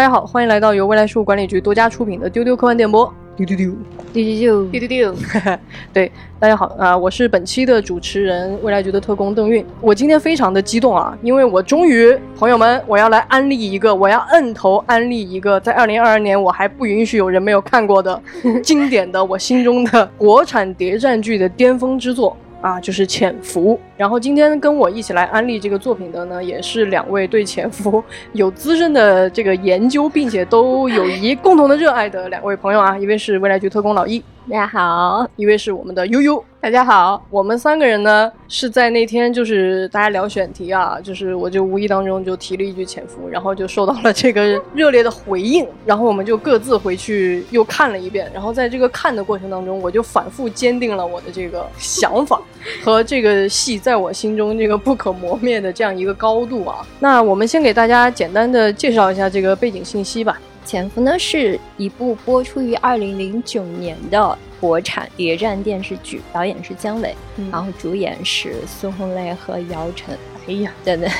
大家好，欢迎来到由未来事务管理局独家出品的丢丢科幻电波。丢丢丢，丢丢丢，丢丢丢。对，大家好啊、我是本期的主持人，未来局的特工邓运。我今天非常的激动啊，因为我终于，朋友们，我要来安利一个，我要摁头安利一个，在二零二二年我还不允许有人没有看过的经典的我心中的国产谍战剧的巅峰之作。啊，就是《潜伏》。然后今天跟我一起来安利这个作品的呢，也是两位对《潜伏 》有资深的这个研究，并且都有一共同的热爱的两位朋友啊。一位是未来局特工老易，大家好，一位是我们的悠悠。大家好，我们三个人呢是在那天就是大家聊选题啊，就是我就无意当中就提了一句潜伏，然后就受到了这个热烈的回应，然后我们就各自回去又看了一遍，然后在这个看的过程当中，我就反复坚定了我的这个想法和这个戏在我心中这个不可磨灭的这样一个高度啊。那我们先给大家简单的介绍一下这个背景信息吧。《潜伏》呢是一部播出于二零零九年的国产谍战电视剧，导演是姜伟，嗯然后主演是孙红雷和姚晨哎呀，等等。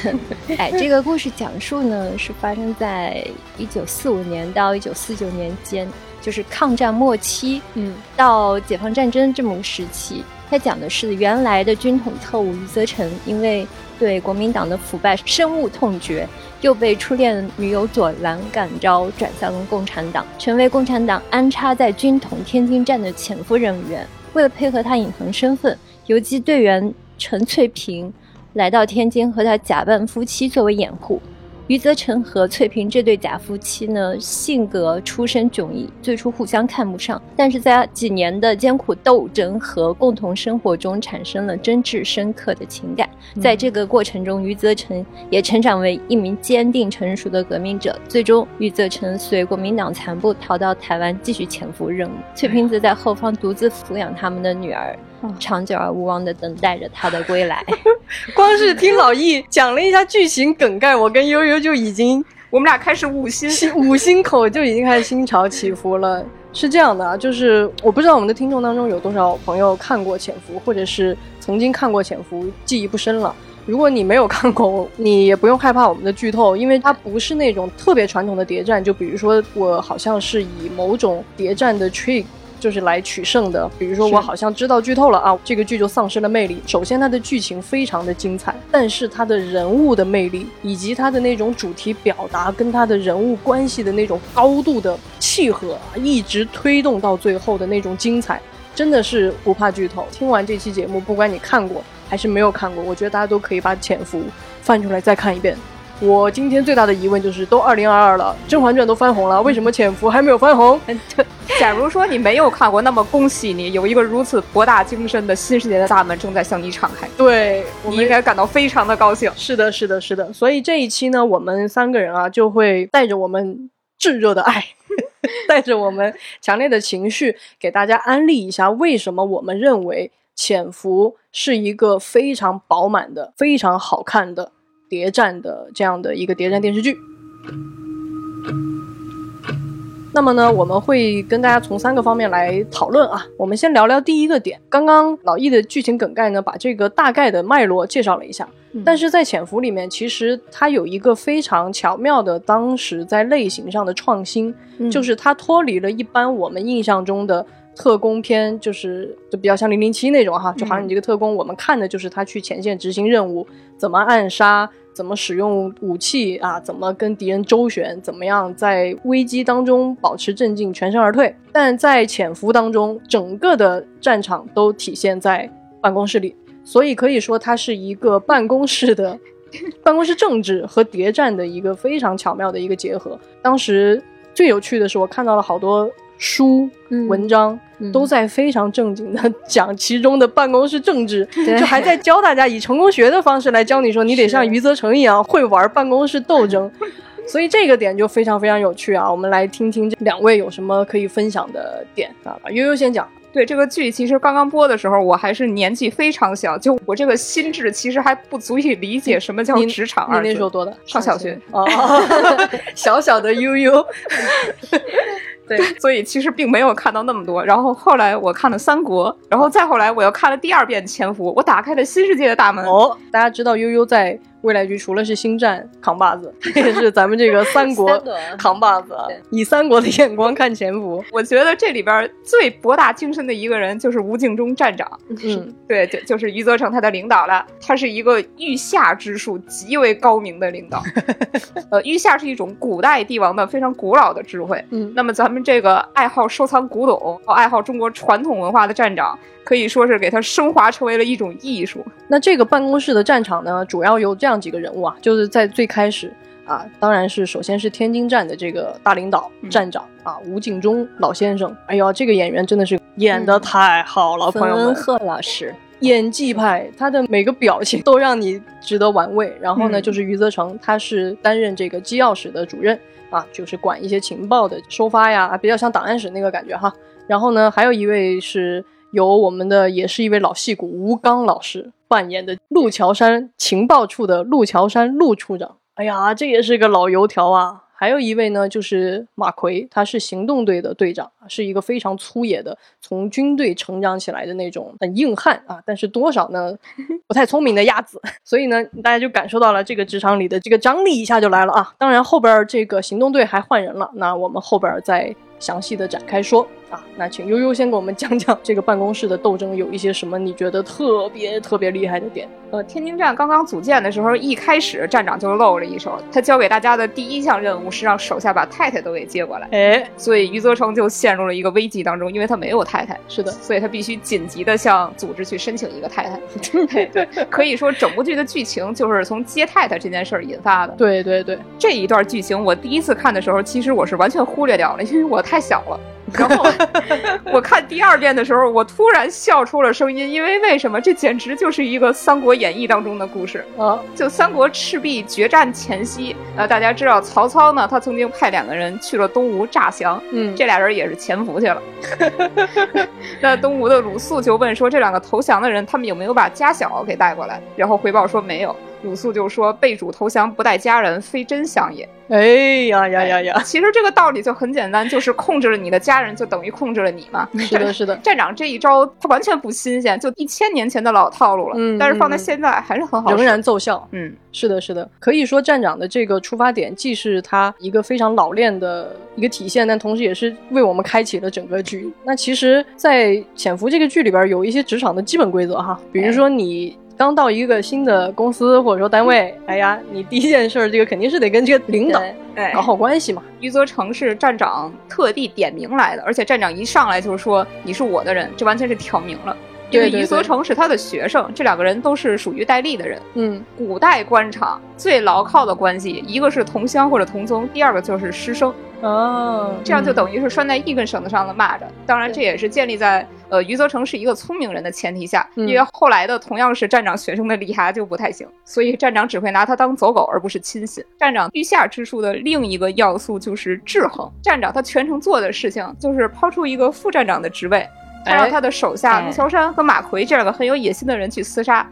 哎，这个故事讲述呢是发生在一九四五年到一九四九年间，就是抗战末期嗯到解放战争这么个时期。它讲的是原来的军统特务余则成，因为对国民党的腐败深恶痛绝，又被初恋女友左蓝感召，转向了共产党，成为共产党安插在军统天津站的潜伏人员。为了配合他隐藏身份，游击队员陈翠萍来到天津，和他假扮夫妻作为掩护。余则成和翠萍这对假夫妻呢，性格出身迥异，最初互相看不上，但是在几年的艰苦斗争和共同生活中，产生了真挚深刻的情感。在这个过程中，余则成也成长为一名坚定成熟的革命者。最终，余则成随国民党残部逃到台湾，继续潜伏任务。翠萍则在后方独自抚养他们的女儿，长久而无望的等待着他的归来。光是听老易讲了一下剧情梗概，我跟悠悠就已经我们俩开始五心。心五心口就已经开始心潮起伏了。是这样的啊，就是我不知道我们的听众当中有多少朋友看过《潜伏》，或者是曾经看过《潜伏》，记忆不深了。如果你没有看过，你也不用害怕我们的剧透，因为它不是那种特别传统的谍战。就比如说，我好像是以某种谍战的 trick 就是来取胜的。比如说，我好像知道剧透了啊，这个剧就丧失了魅力。首先，它的剧情非常的精彩，但是它的人物的魅力以及它的那种主题表达跟它的人物关系的那种高度的契合，啊一直推动到最后的那种精彩，真的是不怕剧透。听完这期节目，不管你看过还是没有看过，我觉得大家都可以把《潜伏》翻出来再看一遍。我今天最大的疑问就是，都二零二二了，《甄嬛传》都翻红了，为什么《潜伏》还没有翻红？假如说你没有看过，那么恭喜你，有一个如此博大精深的新世界的大门正在向你敞开，对，我们你应该感到非常的高兴。是的，是的，是的。所以这一期呢，我们三个人啊，就会带着我们炙热的爱，带着我们强烈的情绪，给大家安利一下，为什么我们认为《潜伏》是一个非常饱满的、非常好看的谍战的这样的一个谍战电视剧。那么呢，我们会跟大家从三个方面来讨论啊。我们先聊聊第一个点。刚刚老易的剧情梗概呢，把这个大概的脉络介绍了一下。但是在《潜伏》里面，其实它有一个非常巧妙的，当时在类型上的创新，就是它脱离了一般我们印象中的特工片，就是就比较像零零七那种哈，就好像你这个特工，我们看的就是他去前线执行任务，怎么暗杀，怎么使用武器啊，怎么跟敌人周旋，怎么样在危机当中保持镇静，全身而退。但在潜伏当中，整个的战场都体现在办公室里，所以可以说它是一个办公室的 办公室政治和谍战的一个非常巧妙的一个结合。当时最有趣的是，我看到了好多书、嗯文章。嗯都在非常正经的 讲其中的办公室政治，对就还在教大家以成功学的方式来教你说，你得像余则成一样会玩办公室斗争。所以这个点就非常非常有趣啊！我们来听听这两位有什么可以分享的点啊？悠悠先讲，对这个剧，其实刚刚播的时候，我还是年纪非常小，就我这个心智其实还不足以理解什么叫你职场你二字。那时候多大？上小学哦，小小的悠悠，对，所以其实并没有看到那么多。然后后来我看了《三国》，然后再后来我又看了第二遍《潜伏》，我打开了新世界的大门。哦，大家知道悠悠在未来局除了是星战扛把子，他 也是咱们这个三国扛把子以三国的眼光看潜伏。我觉得这里边最博大精深的一个人就是吴敬中站长，嗯，对，就就是余则成他的领导了。他是一个御下之术极为高明的领导。呃，御下是一种古代帝王的非常古老的智慧。嗯那么咱们这个爱好收藏古董、爱好中国传统文化的站长，可以说是给它升华成为了一种艺术。那这个办公室的战场呢，主要有这样几个人物啊，就是在最开始啊，当然是首先是天津站的这个大领导、嗯站长啊，吴敬中老先生。哎呦，这个演员真的是演的太好了，朋友们，贺老师，演技派，他的每个表情都让你值得玩味。然后呢，嗯就是余则成，他是担任这个机要室的主任啊，就是管一些情报的收发呀，啊比较像档案室那个感觉哈。然后呢，还有一位是由我们的也是一位老戏骨吴刚老师扮演的陆桥山情报处的陆桥山陆处长。哎呀，这也是个老油条啊。还有一位呢，就是马奎，他是行动队的队长，是一个非常粗野的，从军队成长起来的那种很硬汉啊，但是多少呢不太聪明的鸭子。所以呢，大家就感受到了这个职场里的这个张力一下就来了啊。当然后边这个行动队还换人了，那我们后边再详细的展开说啊。那请悠悠先给我们讲讲这个办公室的斗争有一些什么你觉得特别特别厉害的点。呃，天津站刚刚组建的时候，一开始站长就露了一手，他交给大家的第一项任务是让手下把太太都给接过来，哎，所以余则成就陷入了一个危机当中，因为他没有太太。是的，所以他必须紧急的向组织去申请一个太太。对对，可以说整部剧的剧情就是从接太太这件事儿引发的。对对对，这一段剧情，我第一次看的时候，其实我是完全忽略掉了，因为我太小了。然后我看第二遍的时候，我突然笑出了声音，因为为什么？这简直就是一个《三国演义》当中的故事。啊，就三国赤壁决战前夕，呃，大家知道曹操呢，他曾经派两个人去了东吴诈降，嗯，这俩人也是潜伏去了。那东吴的鲁肃就问说，这两个投降的人，他们有没有把家小给带过来？然后回报说没有。鲁肃就说，被主投降不带家人，非真相也。哎呀呀呀呀，其实这个道理就很简单，就是控制了你的家人，就等于控制了你嘛。是的，是的，站长这一招，他完全不新鲜，就一千年前的老套路了。嗯但是放在嗯现在还是很好。仍然奏效。嗯，是的，是的，可以说站长的这个出发点既是他一个非常老练的一个体现，但同时也是为我们开启了整个剧。那其实，在《潜伏》这个剧里边，有一些职场的基本规则哈，比如说你。刚到一个新的公司或者说单位，哎呀，你第一件事儿，这个肯定是得跟这个领导搞好关系嘛。余则成是站长特地点名来的，而且站长一上来就是说你是我的人，这完全是挑明了。因为余则成是他的学生，这两个人都是属于戴笠的人。嗯，古代官场最牢靠的关系，一个是同乡或者同宗，第二个就是师生，哦，这样就嗯等于是拴在一根绳子上的蚂蚱。当然，这也是建立在呃余则成是一个聪明人的前提下，嗯因为后来的同样是站长学生的李涯就不太行，所以站长只会拿他当走狗，而不是亲信。站长御下之术的另一个要素就是制衡。站长他全程做的事情就是抛出一个副站长的职位，他让哎他的手下哎陆桥山和马奎这两个很有野心的人去厮杀。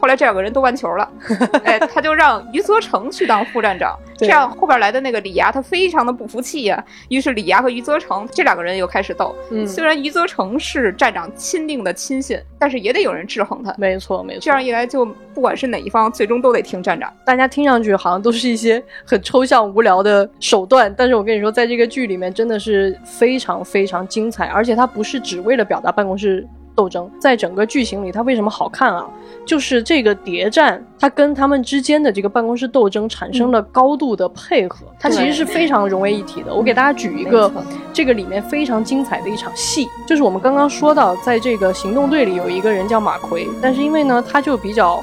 后来这两个人都完球了，哎，他就让余则成去当副站长，这样后边来的那个李涯他非常的不服气呀、于是李涯和余则成这两个人又开始斗。嗯，虽然余则成是站长钦定的亲信，但是也得有人制衡他。没错没错，这样一来，就不管是哪一方，最终都得听站长。大家听上去好像都是一些很抽象无聊的手段，但是我跟你说，在这个剧里面真的是非常非常精彩，而且它不是只为了表达办公室斗争，在整个剧情里，它为什么好看啊？就是这个谍战，它跟他们之间的这个办公室斗争产生了高度的配合，它其实是非常融为一体的。我给大家举一个这个里面非常精彩的一场戏，就是我们刚刚说到，在这个行动队里有一个人叫马奎，但是因为呢，他就比较。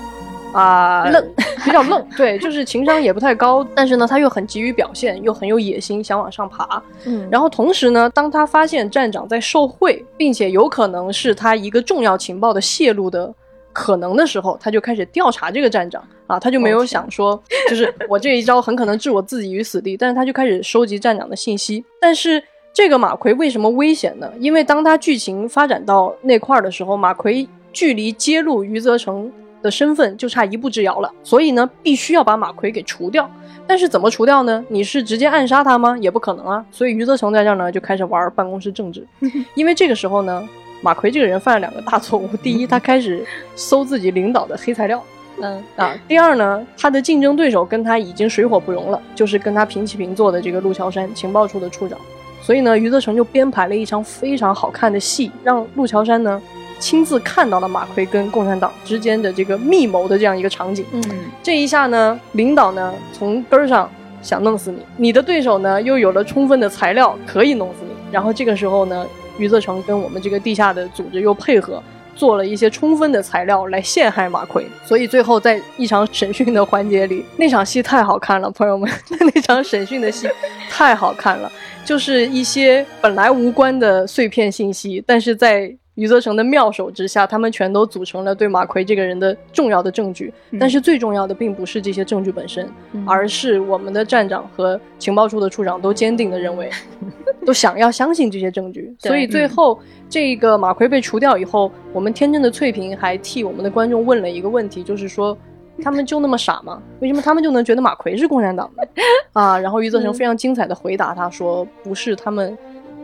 啊、愣，比较愣，对，就是情商也不太高，但是呢，他又很急于表现，又很有野心，想往上爬。嗯，然后同时呢，当他发现站长在受贿，并且有可能是他一个重要情报的泄露的可能的时候，他就开始调查这个站长啊，他就没有想说，就是我这一招很可能置我自己于死地，但是他就开始收集站长的信息。但是这个马奎为什么危险呢？因为当他剧情发展到那块儿的时候，马奎距离揭露余则成的身份就差一步之遥了，所以呢，必须要把马奎给除掉。但是怎么除掉呢？你是直接暗杀他吗？也不可能啊。所以余则成在这儿呢就开始玩办公室政治，因为这个时候呢，马奎这个人犯了两个大错误。第一，他开始搜自己领导的黑材料，嗯啊。第二呢，他的竞争对手跟他已经水火不容了，就是跟他平起平坐的这个陆桥山情报处的处长。所以呢，余则成就编排了一场非常好看的戏，让陆桥山呢亲自看到了马奎跟共产党之间的这个密谋的这样一个场景。嗯这一下呢，领导呢从根儿上想弄死你，你的对手呢又有了充分的材料可以弄死你。然后这个时候呢，余则成跟我们这个地下的组织又配合。做了一些充分的材料来陷害马奎，所以最后在一场审讯的环节里，那场戏太好看了，朋友们，那场审讯的戏太好看了，就是一些本来无关的碎片信息，但是在余则成的妙手之下，他们全都组成了对马奎这个人的重要的证据。但是最重要的并不是这些证据本身，嗯而是我们的站长和情报处的处长都坚定的认为，都想要相信这些证据。所以最后这个马奎被除掉以后，我们天真的翠萍还替我们的观众问了一个问题，就是说。他们就那么傻吗？为什么他们就能觉得马奎是共产党的 啊？然后余则成非常精彩的回答他说：“不是他们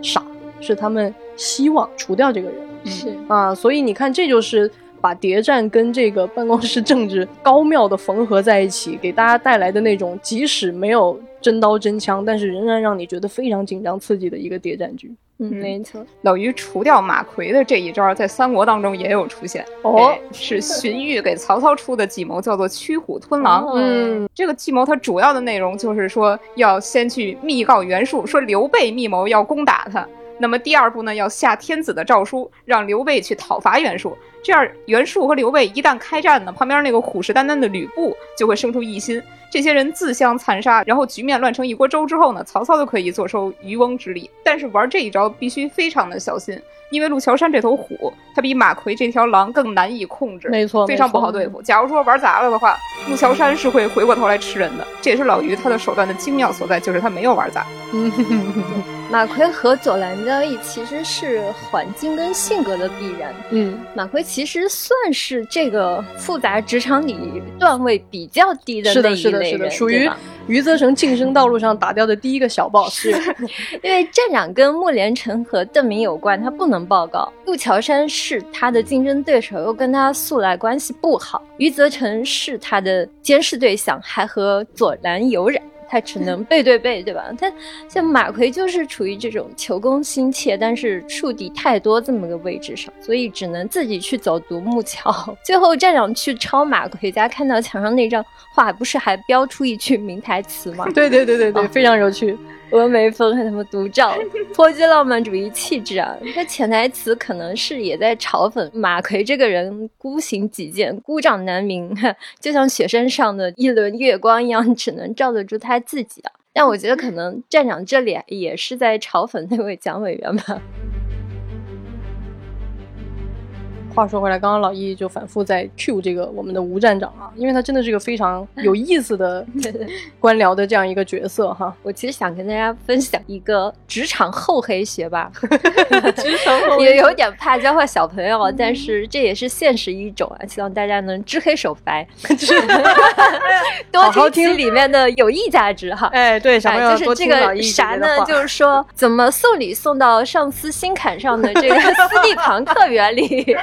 傻，是他们希望除掉这个人。”是啊，所以你看，这就是把谍战跟这个办公室政治高妙的缝合在一起，给大家带来的那种即使没有真刀真枪，但是仍然让你觉得非常紧张刺激的一个谍战剧。嗯，嗯没错。老于除掉马奎的这一招，在三国当中也有出现。哦哎是荀彧给曹操出的计谋，叫做驱虎吞狼。哦嗯，这个计谋它主要的内容就是说，要先去密告袁术，说刘备密谋要攻打他。那么第二步呢，要下天子的诏书，让刘备去讨伐袁术。这样，袁术和刘备一旦开战呢，旁边那个虎视眈眈的吕布就会生出异心，这些人自相残杀，然后局面乱成一锅粥之后呢，曹操就可以坐收渔翁之利。但是玩这一招必须非常的小心，因为陆桥山这头虎，它比马奎这条狼更难以控制，没错，非常不好对付。假如说玩砸了的话，陆桥山是会回过头来吃人的。这也是老于他的手段的精妙所在，就是他没有玩砸。嗯，马奎和左蓝交易其实是环境跟性格的必然。嗯，马奎其实算是这个复杂职场里段位比较低的是的，那一是的，是的，类人，属于余则成晋升道路上打掉的第一个小 boss。因为站长跟穆连成和邓明有关，他不能报告。陆桥山是他的竞争对手，又跟他素来关系不好。余则成是他的监视对象，还和左蓝有染。他只能背对背，对吧？他像马奎就是处于这种求功心切，但是树敌太多这么个位置上，所以只能自己去走独木桥。最后站长去抄马奎家，看到墙上那张画，不是还标出一句名台词吗？对对对对对，哦非常有趣。峨眉峰和他们独照，颇具浪漫主义气质啊！他潜台词可能是也在嘲讽马奎这个人孤行己见、孤掌难鸣，就像雪山上的一轮月光一样，只能照得住他自己啊。但我觉得可能站长这里也是在嘲讽那位蒋委员吧。话说回来，刚刚老易就反复在 Q 这个我们的吴站长啊，因为他真的是个非常 有意思的官僚的这样一个角色哈。我其实想跟大家分享一个职场厚黑学吧，职场后 也有点怕教坏小朋友，但是这也是现实一种啊，希望大家能知黑手白，多听听里面的有益价值哈。哎，对，小朋友哎，就是这个啥呢？就是说，怎么送礼送到上司心坎上的这个斯蒂庞克原理。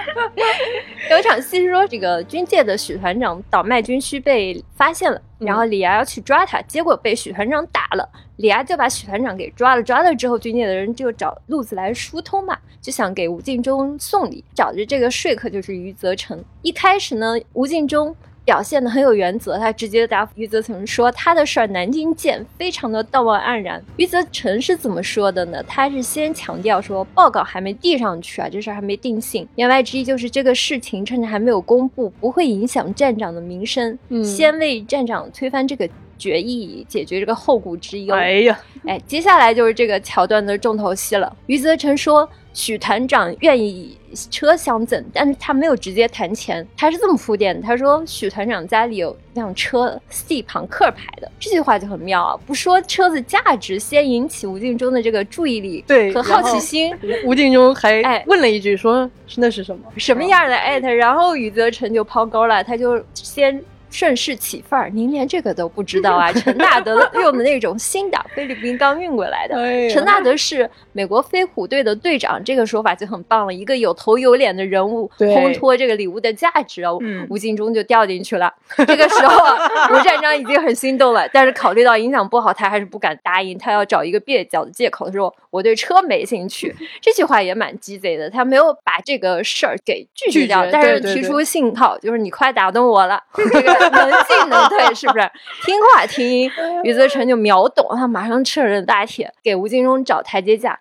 有一场戏是说，这个军界的许团长倒卖军需被发现了，嗯然后李涯要去抓他，结果被许团长打了。李涯就把许团长给抓了，抓了之后，军界的人就找路子来疏通嘛，就想给吴敬中送礼，找着这个说客就是余则成。一开始呢，吴敬中。表现的很有原则，他直接答复余则成说他的事儿南京见，非常的道貌岸然。余则成是怎么说的呢？他是先强调说报告还没递上去啊，这事儿还没定性。言外之意就是这个事情趁着还没有公布，不会影响站长的名声，嗯先为站长推翻这个决议，解决这个后顾之忧。哎呀，哎，接下来就是这个桥段的重头戏了。余则成说，许团长愿意以车相赠，但是他没有直接谈钱，他是这么铺垫的。他说，许团长家里有辆车，斯蒂庞克牌的，这句话就很妙啊！不说车子价值，先引起吴敬中的这个注意力，和好奇心。吴敬中还哎问了一句说，是那是什么？什么样的艾特，然后余则成就抛钩了，他就先顺势起范儿，您连这个都不知道啊？陈纳德用的那种新的菲律宾刚运过来的。哎陈纳德是美国飞虎队的队长，这个说法就很棒了。一个有头有脸的人物，烘托这个礼物的价值啊，嗯吴敬中就掉进去了。这个时候啊，吴站长已经很心动了，但是考虑到影响不好，他还是不敢答应。他要找一个蹩脚的借口说：“我对车没兴趣。”这句话也蛮鸡贼的，他没有把这个事儿给拒绝掉，绝但是提出信号，就是你快打动我了，这个 能进能退，是不是？听话听音，余则成就秒懂，他马上趁热打铁，给吴京中找台阶下。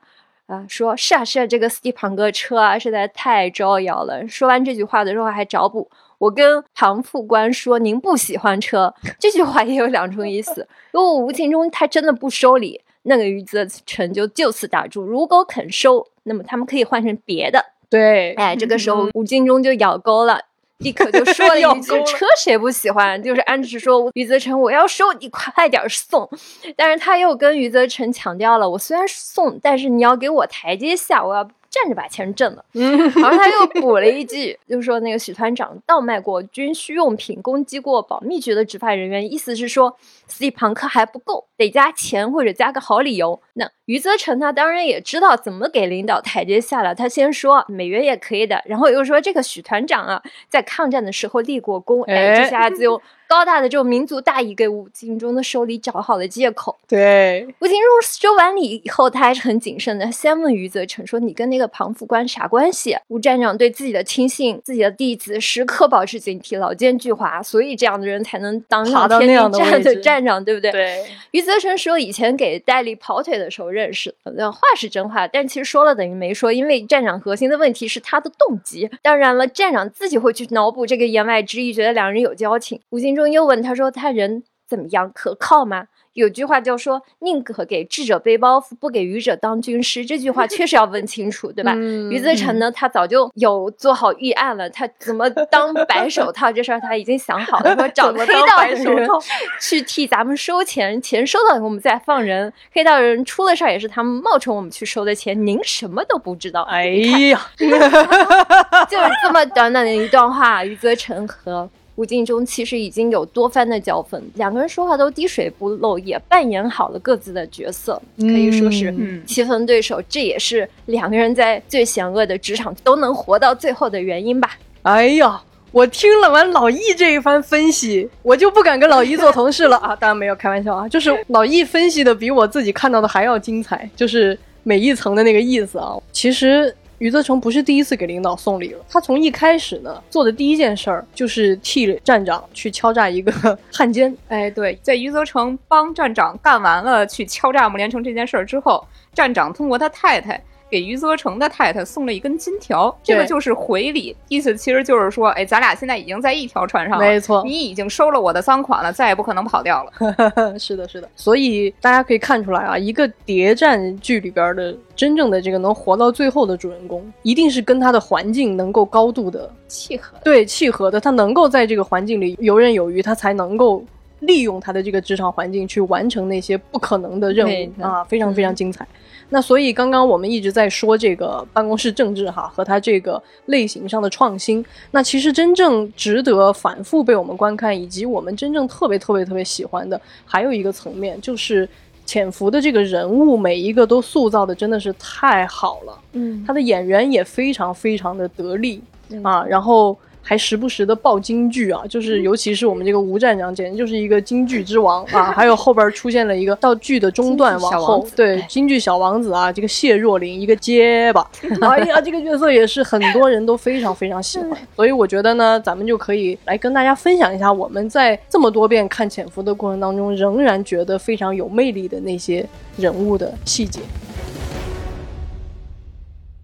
啊，说是啊是啊，这个斯蒂庞哥车啊实在太招摇了。说完这句话的时候还找补，我跟庞副官说您不喜欢车，这句话也有两重意思。如果吴敬中他真的不收礼，那个余则成就就此打住；如果肯收，那么他们可以换成别的。对，哎，这个时候吴敬中就咬钩了。立刻就说了 一句咬钩：“了车谁不喜欢？”就是安驰说余则成，我要收，你快点送。但是他又跟余则成强调了，我虽然送，但是你要给我台阶下，我要站着把钱挣了。嗯，然后他又补了一句，就是说那个许团长倒卖过军需用品，攻击过保密局的执法人员，意思是说斯蒂庞克还不够，得加钱或者加个好理由。那余则成他当然也知道怎么给领导台阶下了，他先说美元也可以的，然后又说这个许团长啊，在抗战的时候立过功，哎，哎这下子用高大的这种民族大义给吴敬中的收礼找好了借口。对，吴敬中收完礼以后，他还是很谨慎的，先问余则成说：“你跟那个庞副官啥关系？”吴站长对自己的亲信、自己的弟子时刻保持警惕，老奸巨猾，所以这样的人才能当上天津站的站长，对不对？对，余则成说以前给戴笠跑腿的时候认识的，那话是真话，但其实说了等于没说，因为站长核心的问题是他的动机。当然了，站长自己会去脑补这个言外之意，觉得两人有交情。吴敬中又问他说：“他人怎么样？可靠吗？”有句话叫说“宁可给智者背包袱，不给愚者当军师”，这句话确实要问清楚，对吧？嗯余则成呢，他早就有做好预案了，他怎么当白手套这事儿他已经想好了，说找黑道的人 去替咱们收钱，钱收到以后我们再放人。黑道人出了事儿也是他们冒充我们去收的钱，您什么都不知道。哎呀，就是这么短短的一段话，余则成和吴敬中其实已经有多番的交锋，两个人说话都滴水不漏，也扮演好了各自的角色，可以说是嗯棋逢对手。这也是两个人在最险恶的职场都能活到最后的原因吧。哎呀，我听了完老易这一番分析，我就不敢跟老易做同事了啊！当然没有开玩笑啊，就是老易分析的比我自己看到的还要精彩，就是每一层的那个意思啊。其实余则成不是第一次给领导送礼了，他从一开始呢做的第一件事儿就是替站长去敲诈一个 汉奸。哎，对，在余则成帮站长干完了去敲诈穆连成这件事儿之后，站长通过他太太给余则成的太太送了一根金条，这个就是回礼，意思其实就是说，哎，咱俩现在已经在一条船上了，没错，你已经收了我的赃款了，再也不可能跑掉了。是的，是的，所以大家可以看出来啊，一个谍战剧里边的真正的这个能活到最后的主人公，一定是跟他的环境能够高度的契合。对契合的，他能够在这个环境里游刃有余，他才能够利用他的这个职场环境去完成那些不可能的任务啊，非常非常精彩。那所以刚刚我们一直在说这个办公室政治哈和它这个类型上的创新，那其实真正值得反复被我们观看，以及我们真正特别特别特别喜欢的，还有一个层面就是潜伏的这个人物每一个都塑造的真的是太好了，嗯，他的演员也非常非常的得力嗯啊，然后。还时不时的爆京剧啊，就是尤其是我们这个吴站长，简直就是一个京剧之王啊！还有后边出现了一个到剧的中段往后对京剧小王子啊，这个谢若琳一个结巴，哎呀，这个角色也是很多人都非常非常喜欢，所以我觉得呢，咱们就可以来跟大家分享一下我们在这么多遍看《潜伏》的过程当中，仍然觉得非常有魅力的那些人物的细节。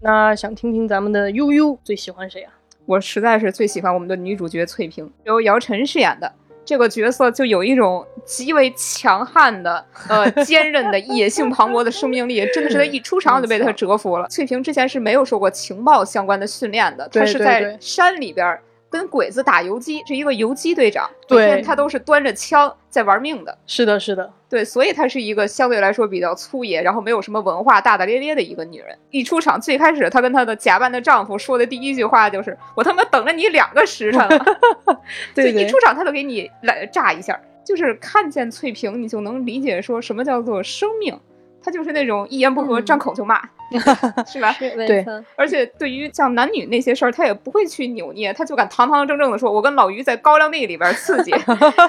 那想听听咱们的悠悠最喜欢谁啊？我实在是最喜欢我们的女主角翠萍，由姚晨饰演的。这个角色就有一种极为强悍的、呃坚韧的、野性磅礴的生命力，真的是她一出场就被她折服了。翠萍之前是没有受过情报相关的训练的，她是在山里边儿跟鬼子打游击，是一个游击队长，对每天他都是端着枪在玩命的。是的，是的，对，所以她是一个相对来说比较粗野，然后没有什么文化、大大咧咧的一个女人。一出场，最开始她跟她的假扮的丈夫说的第一句话就是：“我他妈等了你两个时辰了。”对对就一出场，她就给你来炸一下，就是看见翠萍，你就能理解说什么叫做生命。她就是那种一言不合嗯张口就骂，是吧？对而且对于像男女那些事儿，他也不会去扭捏，他就敢堂堂正正的说：“我跟老于在高粱地里边刺激，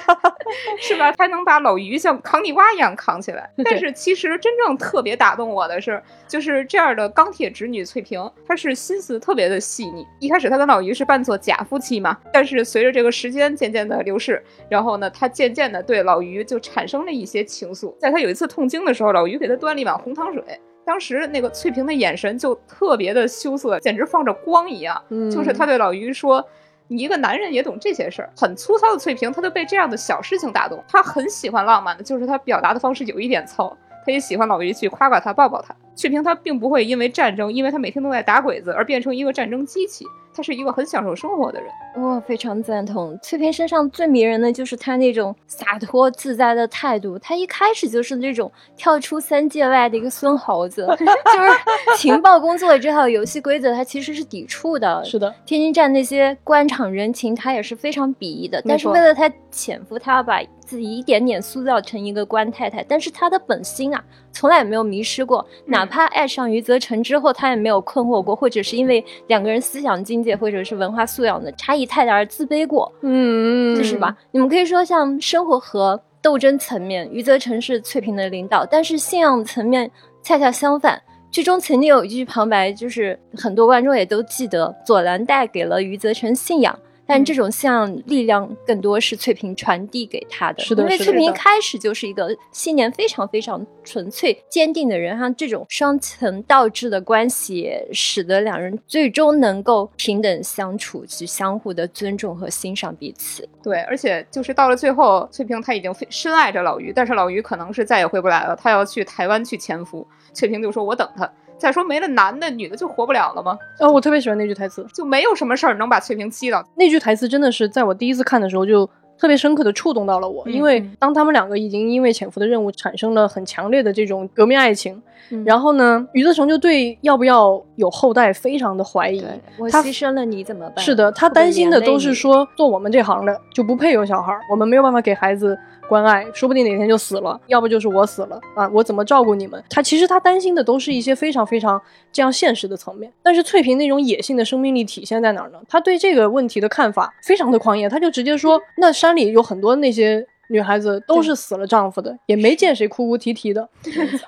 是吧？”他能把老于像扛地瓜一样扛起来。但是其实真正特别打动我的是，就是这样的钢铁直女翠萍，她是心思特别的细腻。一开始她跟老于是扮作假夫妻嘛，但是随着这个时间渐渐的流逝，然后呢，她渐渐的对老于就产生了一些情愫。在她有一次痛经的时候，老于给她端了一碗红糖水。当时那个翠萍的眼神就特别的羞涩，简直放着光一样。嗯就是她对老于说：“你一个男人也懂这些事儿。”很粗糙的翠萍，她就被这样的小事情打动。她很喜欢浪漫的，就是她表达的方式有一点糙。她也喜欢老于去夸夸她、抱抱她。翠萍她并不会因为战争，因为她每天都在打鬼子而变成一个战争机器。她是一个很享受生活的人。我非常赞同。翠萍身上最迷人的就是她那种洒脱自在的态度。她一开始就是那种跳出三界外的一个孙猴子，就是情报工作这套游戏规则，她其实是抵触的。是的，天津站那些官场人情，她也是非常鄙夷的。但是为了她潜伏，她要把自己一点点塑造成一个官太太。但是她的本心啊，从来也没有迷失过。哪怕爱上余则成之后，他也没有困惑过，或者是因为两个人思想境界或者是文化素养的差异太大而自卑过。嗯，就是吧？你们可以说像生活和斗争层面，余则成是翠萍的领导，但是信仰层面恰恰相反。剧中曾经有一句旁白，就是很多观众也都记得，左蓝带给了余则成信仰。但这种像力量更多是翠萍传递给他的，是的因为翠萍一开始就是一个信念非常非常纯粹、坚定的人，像这种双层倒置的关系，也使得两人最终能够平等相处，去相互的尊重和欣赏彼此。对，而且就是到了最后，翠萍她已经非深爱着老于，但是老于可能是再也回不来了，他要去台湾去潜伏。翠萍就说：“我等他。”再说没了男的，女的就活不了了吗？哦，我特别喜欢那句台词，就没有什么事儿能把翠萍激到。那句台词真的是在我第一次看的时候就特别深刻的触动到了我，嗯因为嗯当他们两个已经因为潜伏的任务产生了很强烈的这种革命爱情，嗯然后呢，余则成就对要不要有后代非常的怀疑。我他牺牲了你怎么办？是的，他担心的都是说，做我们这行的就不配有小孩儿，我们没有办法给孩子关爱，说不定哪天就死了，要不就是我死了啊，我怎么照顾你们？他其实他担心的都是一些非常非常这样现实的层面。但是翠萍那种野性的生命力体现在哪儿呢？他对这个问题的看法非常的狂野，他就直接说，那山里有很多那些。女孩子都是死了丈夫的，也没见谁哭哭啼啼的。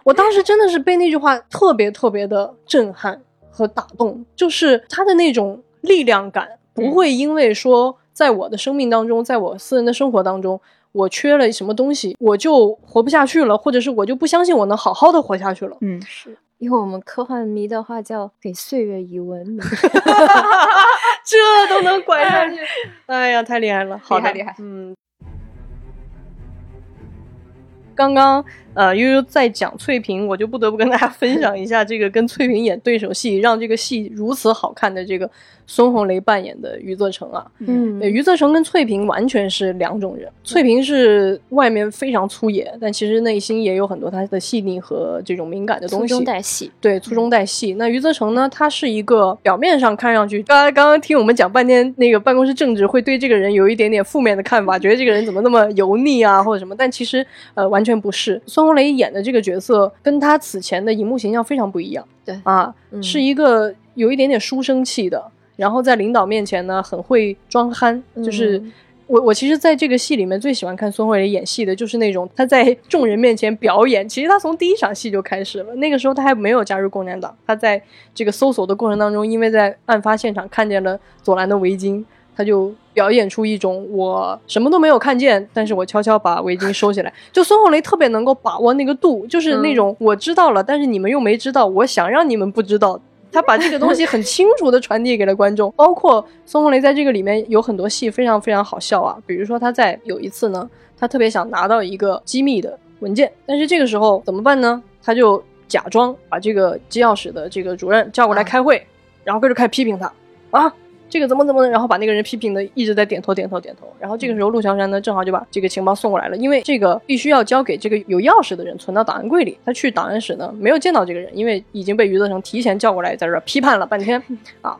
我当时真的是被那句话特别特别的震撼和打动，就是他的那种力量感，不会因为说在我的生命当中，在我私人的生活当中，我缺了什么东西，我就活不下去了，或者是我就不相信我能好好的活下去了。嗯，是用我们科幻迷的话叫“给岁月以文明 这都能拐上去，哎呀，太厉害了，好厉害厉害嗯。刚刚呃悠悠在讲翠萍，我就不得不跟大家分享一下这个跟翠萍演对手戏，让这个戏如此好看的这个孙红雷扮演的余则成啊。”。嗯，余则成跟翠萍完全是两种人。翠萍是外面非常粗野，但其实内心也有很多她的细腻和这种敏感的东西。粗中带细，对，粗中带细。那余则成呢？他是一个表面上看上去，刚刚刚刚听我们讲半天，那个办公室政治会对这个人有一点点负面的看法，觉得这个人怎么那么油腻啊，或者什么。但其实呃，完全不是。孙红雷演的这个角色跟他此前的荧幕形象非常不一样。对啊，嗯是一个有一点点书生气的，然后在领导面前呢很会装憨，就是。嗯我我其实在这个戏里面最喜欢看孙红雷演戏的，就是那种他在众人面前表演。其实他从第一场戏就开始了，那个时候他还没有加入共产党。他在这个搜索的过程当中，因为在案发现场看见了左蓝的围巾，他就表演出一种我什么都没有看见，但是我悄悄把围巾收起来。就孙红雷特别能够把握那个度，就是那种我知道了，但是你们又没知道，我想让你们不知道。他把这个东西很清楚的传递给了观众，包括孙红雷在这个里面有很多戏非常非常好笑啊，比如说他在有一次呢，他特别想拿到一个机密的文件，但是这个时候怎么办呢？他就假装把这个机要室的这个主任叫过来开会，然后跟着开始批评他啊，这个怎么怎么的，然后把那个人批评的一直在点头点头点头。然后这个时候陆桥山呢，正好就把这个情报送过来了，因为这个必须要交给这个有钥匙的人存到档案柜里。他去档案室呢，没有见到这个人，因为已经被余则成提前叫过来，在这儿批判了半天 啊。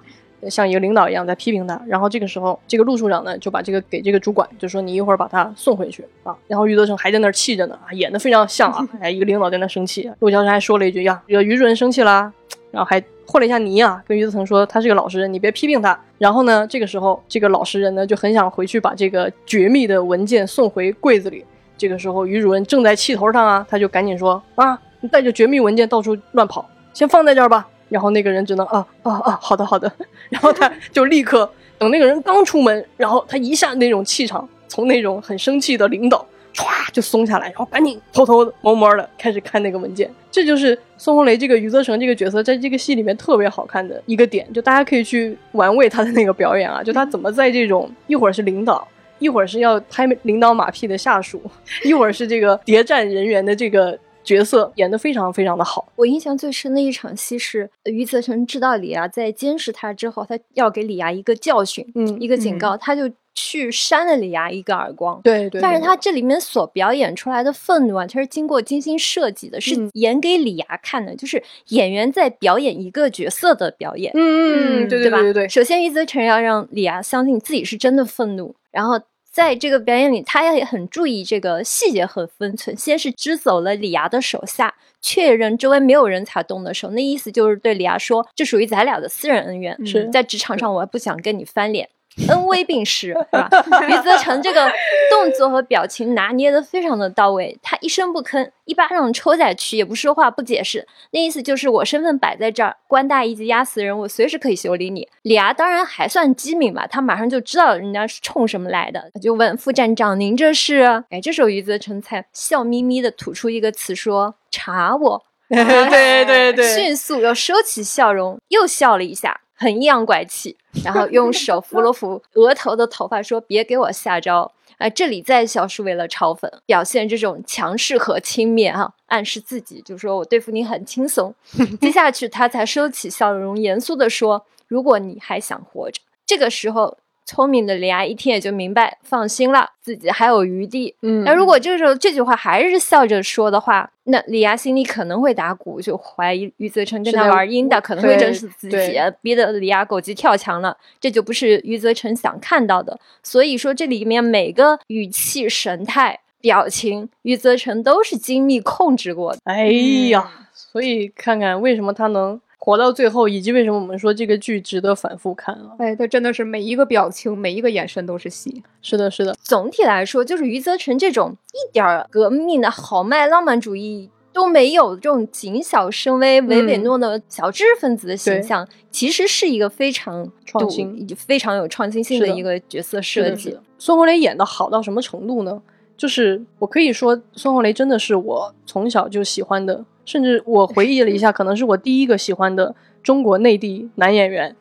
像一个领导一样在批评他，然后这个时候，这个陆处长呢就把这个给这个主管，就说你一会儿把他送回去啊。然后余则成还在那儿气着呢，啊，演的非常像啊，哎，一个领导在那生气。陆桥山还说了一句呀，这个余主任生气啦，然后还和了一下泥啊，跟余则成说他是个老实人，你别批评他。然后呢，这个时候这个老实人呢就很想回去把这个绝密的文件送回柜子里。这个时候于主任正在气头上啊，他就赶紧说啊，你带着绝密文件到处乱跑，先放在这儿吧。然后那个人只能啊啊啊，好的好的，然后他就立刻等那个人刚出门，然后他一下那种气场从那种很生气的领导唰就松下来，然后赶紧偷偷的摸摸的开始看那个文件。这就是孙红雷这个余则成这个角色在这个戏里面特别好看的一个点，就大家可以去玩味他的那个表演啊，就他怎么在这种一会儿是领导，一会儿是要拍领导马屁的下属，一会儿是这个谍战人员的这个。角色演得非常非常的好。我印象最深的一场戏是余则成知道李涯在监视他之后，他要给李涯一个教训，嗯，一个警告，他就去扇了李涯一个耳光。对对。但是他这里面所表演出来的愤怒啊，他是经过精心设计的，是演给李涯看的，就是演员在表演一个角色的表演。嗯嗯，对对对？对对。首先，余则成要让李涯相信自己是真的愤怒，然后。在这个表演里，他也很注意这个细节和分寸。先是支走了李涯的手下，确认周围没有人才动的手，那意思就是对李涯说：“这属于咱俩的私人恩怨，是在职场上，我不想跟你翻脸。”恩威并施，是吧？余则成这个动作和表情拿捏的非常的到位，他一声不吭，一巴掌抽下去，也不说话，不解释，那意思就是我身份摆在这儿，官大一级压死人，我随时可以修理你。李涯当然还算机敏吧，他马上就知道人家是冲什么来的，他就问副站长：“您这是？”哎，这时候余则成才笑眯眯的吐出一个词说：“查我。”对对对，迅速又收起笑容，又笑了一下。很阴阳怪气，然后用手扶了扶额头的头发，说：“别给我下招！”哎，这里再笑是为了嘲讽，表现这种强势和轻蔑哈，暗示自己就说我对付你很轻松。接下去他才收起笑容，严肃地说：“如果你还想活着，这个时候。”聪明的李涯一听也就明白，放心了，自己还有余地。嗯，那如果这个时候这句话还是笑着说的话，那李涯心里可能会打鼓，就怀疑余则成跟他玩阴的，可能会整死自己，逼得李涯狗急跳墙了。这就不是余则成想看到的。所以说，这里面每个语气、神态、表情，余则成都是精密控制过的。哎呀，所以看看为什么他能。活到最后，以及为什么我们说这个剧值得反复看啊？哎，他真的是每一个表情、每一个眼神都是戏。是的，是的。总体来说，就是余则成这种一点儿革命的豪迈浪漫主义都没有，这种谨小慎微、唯唯诺诺的小知识分子的形象，其实是一个非常创新、非常有创新性的一个角色设计。孙红雷演的好到什么程度呢？就是我可以说，孙红雷真的是我从小就喜欢的。甚至我回忆了一下，可能是我第一个喜欢的中国内地男演员，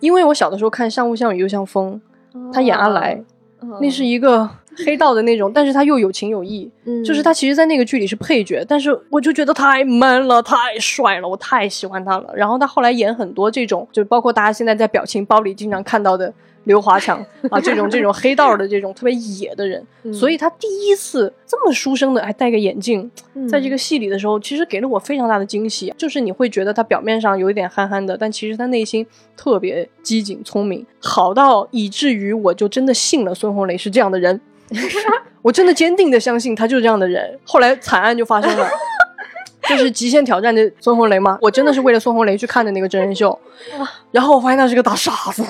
因为我小的时候看《像雾像雨又像风》，他演阿来，那是一个黑道的那种，但是他又有情有义，就是他其实，在那个剧里是配角，但是我就觉得太 man 了，太帅了，我太喜欢他了。然后他后来演很多这种，就包括大家现在在表情包里经常看到的。刘华强 啊，这种这种黑道的这种特别野的人，所以他第一次这么书生的还戴个眼镜，在这个戏里的时候，其实给了我非常大的惊喜。就是你会觉得他表面上有一点憨憨的，但其实他内心特别机警聪明，好到以至于我就真的信了孙红雷是这样的人，我真的坚定的相信他就是这样的人。后来惨案就发生了。就是《极限挑战》的孙红雷吗？我真的是为了孙红雷去看的那个真人秀，然后我发现他是个大傻子。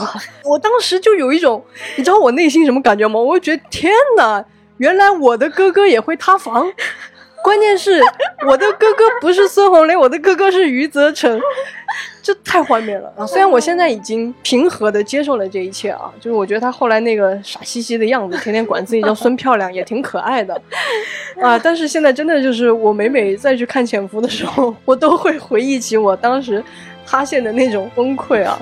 我当时就有一种，你知道我内心什么感觉吗？我就觉得天哪，原来我的哥哥也会塌房。关键是我的哥哥不是孙红雷，我的哥哥是余则成，这太幻灭了啊！虽然我现在已经平和的接受了这一切啊，就是我觉得他后来那个傻兮兮的样子，天天管自己叫孙漂亮，也挺可爱的 啊。但是现在真的就是我每每再去看《潜伏》的时候，我都会回忆起我当时塌陷的那种崩溃啊。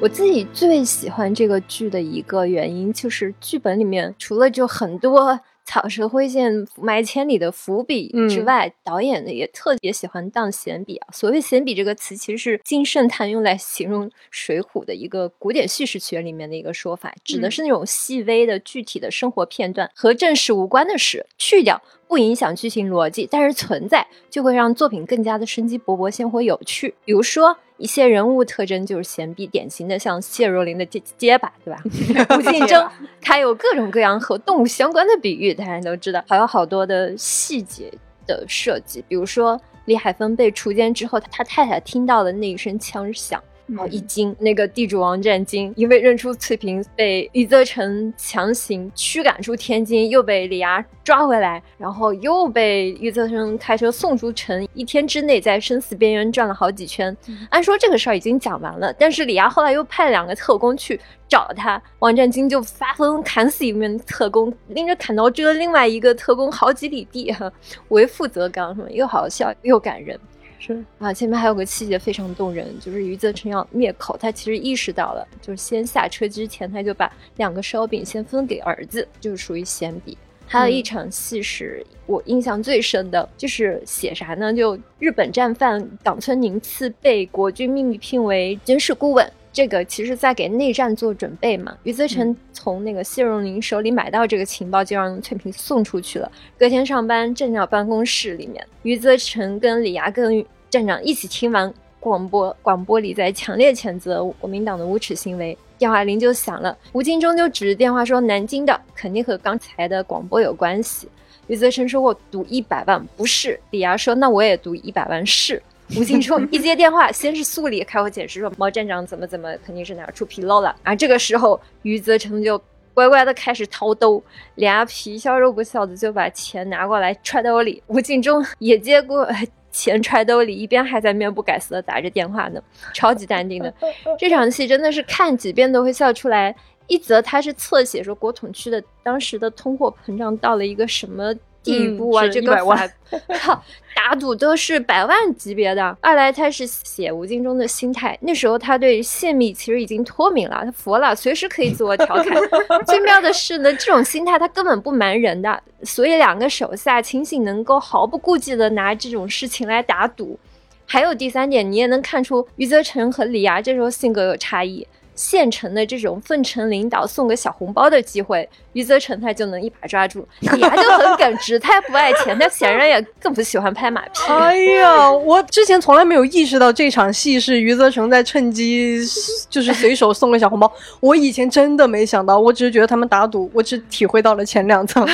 我自己最喜欢这个剧的一个原因，就是剧本里面除了就很多。草蛇灰线、埋千里的伏笔之外，导演呢也特别喜欢当闲笔啊。所谓闲笔这个词，其实是金圣叹用来形容《水浒》的一个古典叙事学里面的一个说法，指的是那种细微的、具体的生活片段和正史无关的事，去掉不影响剧情逻辑，但是存在就会让作品更加的生机勃勃、鲜活有趣。比如说。一些人物特征就是闲笔，典型的像谢若琳的结结巴，对吧？吴敬争，他有各种各样和动物相关的比喻，大家都知道，还有好多的细节的设计，比如说李海峰被锄奸之后，他太太听到了那一声枪响。然后一惊，那个地主王占金因为认出翠萍，被余则成强行驱赶出天津，又被李涯抓回来，然后又被余则成开车送出城，一天之内在生死边缘转了好几圈。按说这个事儿已经讲完了，但是李涯后来又派两个特工去找他，王占金就发疯砍死一名特工，拎着砍刀追了另外一个特工好几里地，为父则刚，什么又好笑又感人。是啊，前面还有个细节非常动人，就是余则成要灭口，他其实意识到了，就是先下车之前，他就把两个烧饼先分给儿子，就是属于闲笔。还有一场戏是我印象最深的，就是写啥呢？就日本战犯冈村宁次被国军秘密聘为军事顾问，这个其实在给内战做准备嘛。余则成从那个谢荣林手里买到这个情报，就让翠萍送出去了。隔天上班，站长办公室里面，余则成跟李涯跟站长一起听完广播，广播里在强烈谴责国民党的无耻行为。电话铃就响了，吴敬中就指着电话说：“南京的，肯定和刚才的广播有关系。”余则成说：“我赌一百万不是。”李涯说：“那我也赌一百万是。”吴敬中一接电话，先是苏里开口解释说：“毛站长怎么怎么，肯定是哪儿出纰漏了。”啊，这个时候余则成就乖乖的开始掏兜，俩皮笑肉不笑的就把钱拿过来揣兜里。吴敬中也接过。钱揣兜里，一边还在面不改色的打着电话呢，超级淡定的。这场戏真的是看几遍都会笑出来。一则他是侧写说国统区的当时的通货膨胀到了一个什么。地步啊，这个 打赌都是百万级别的。二来他是写吴敬中的心态，那时候他对泄密其实已经脱敏了，他服了，随时可以自我调侃。最妙的是呢，这种心态他根本不瞒人的，所以两个手下亲信能够毫不顾忌的拿这种事情来打赌。还有第三点，你也能看出余则成和李涯这时候性格有差异。县城的这种奉承领导送个小红包的机会，余则成他就能一把抓住。李涯 就很耿直，他也不爱钱，他显然也更不喜欢拍马屁。哎呀，我之前从来没有意识到这场戏是余则成在趁机 就是随手送个小红包。我以前真的没想到，我只是觉得他们打赌，我只体会到了前两层，